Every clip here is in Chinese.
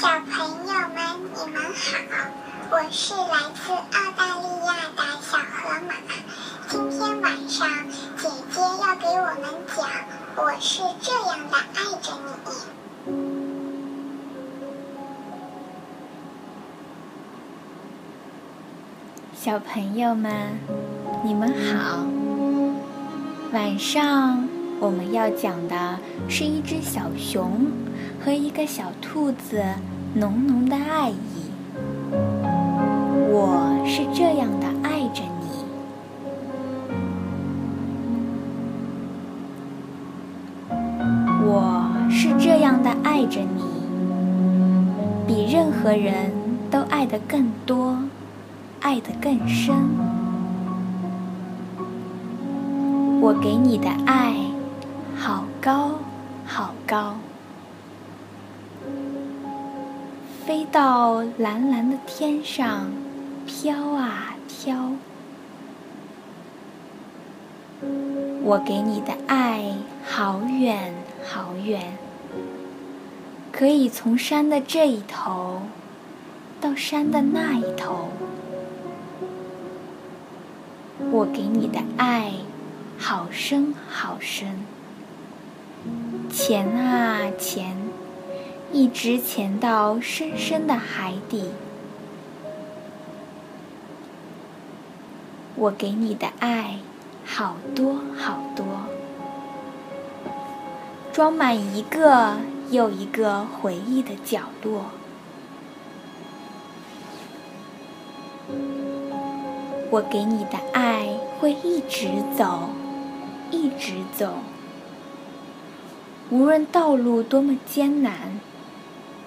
小朋友们，你们好！我是来自澳大利亚的小河马。今天晚上，姐姐要给我们讲《我是这样的爱着你》。小朋友们，你们好！晚上我们要讲的是一只小熊和一个小兔子浓浓的爱意。我是这样的爱着你，我是这样的爱着你，比任何人都爱得更多，爱得更深。我给你的爱，好高，好高。飞到蓝蓝的天上，飘啊飘。我给你的爱好远好远，可以从山的这一头到山的那一头。我给你的爱好深好深，潜啊潜。一直潜到深深的海底。我给你的爱好多好多，装满一个又一个回忆的角落。我给你的爱会一直走，一直走，无论道路多么艰难。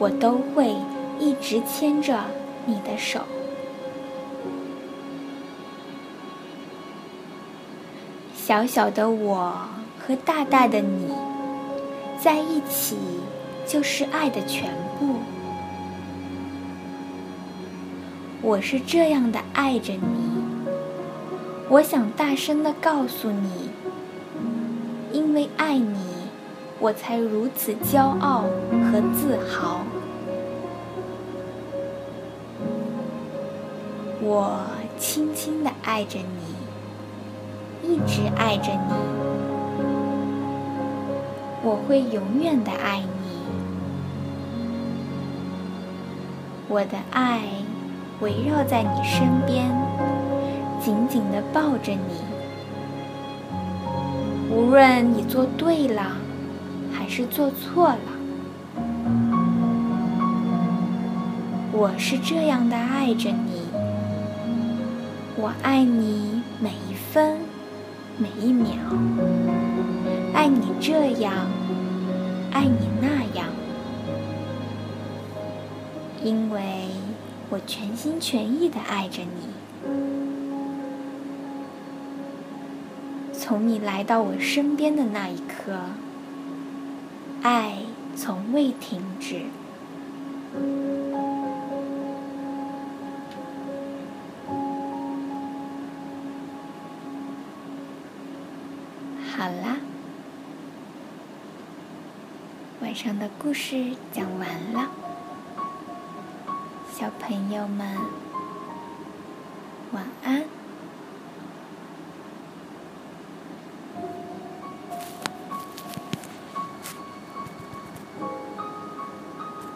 我都会一直牵着你的手。小小的我和大大的你在一起，就是爱的全部。我是这样的爱着你，我想大声的告诉你，因为爱你。我才如此骄傲和自豪。我轻轻地爱着你，一直爱着你。我会永远的爱你。我的爱围绕在你身边，紧紧地抱着你。无论你做对了。是做错了，我是这样的爱着你，我爱你每一分每一秒，爱你这样，爱你那样，因为我全心全意的爱着你，从你来到我身边的那一刻。爱从未停止。好啦，晚上的故事讲完了，小朋友们晚安。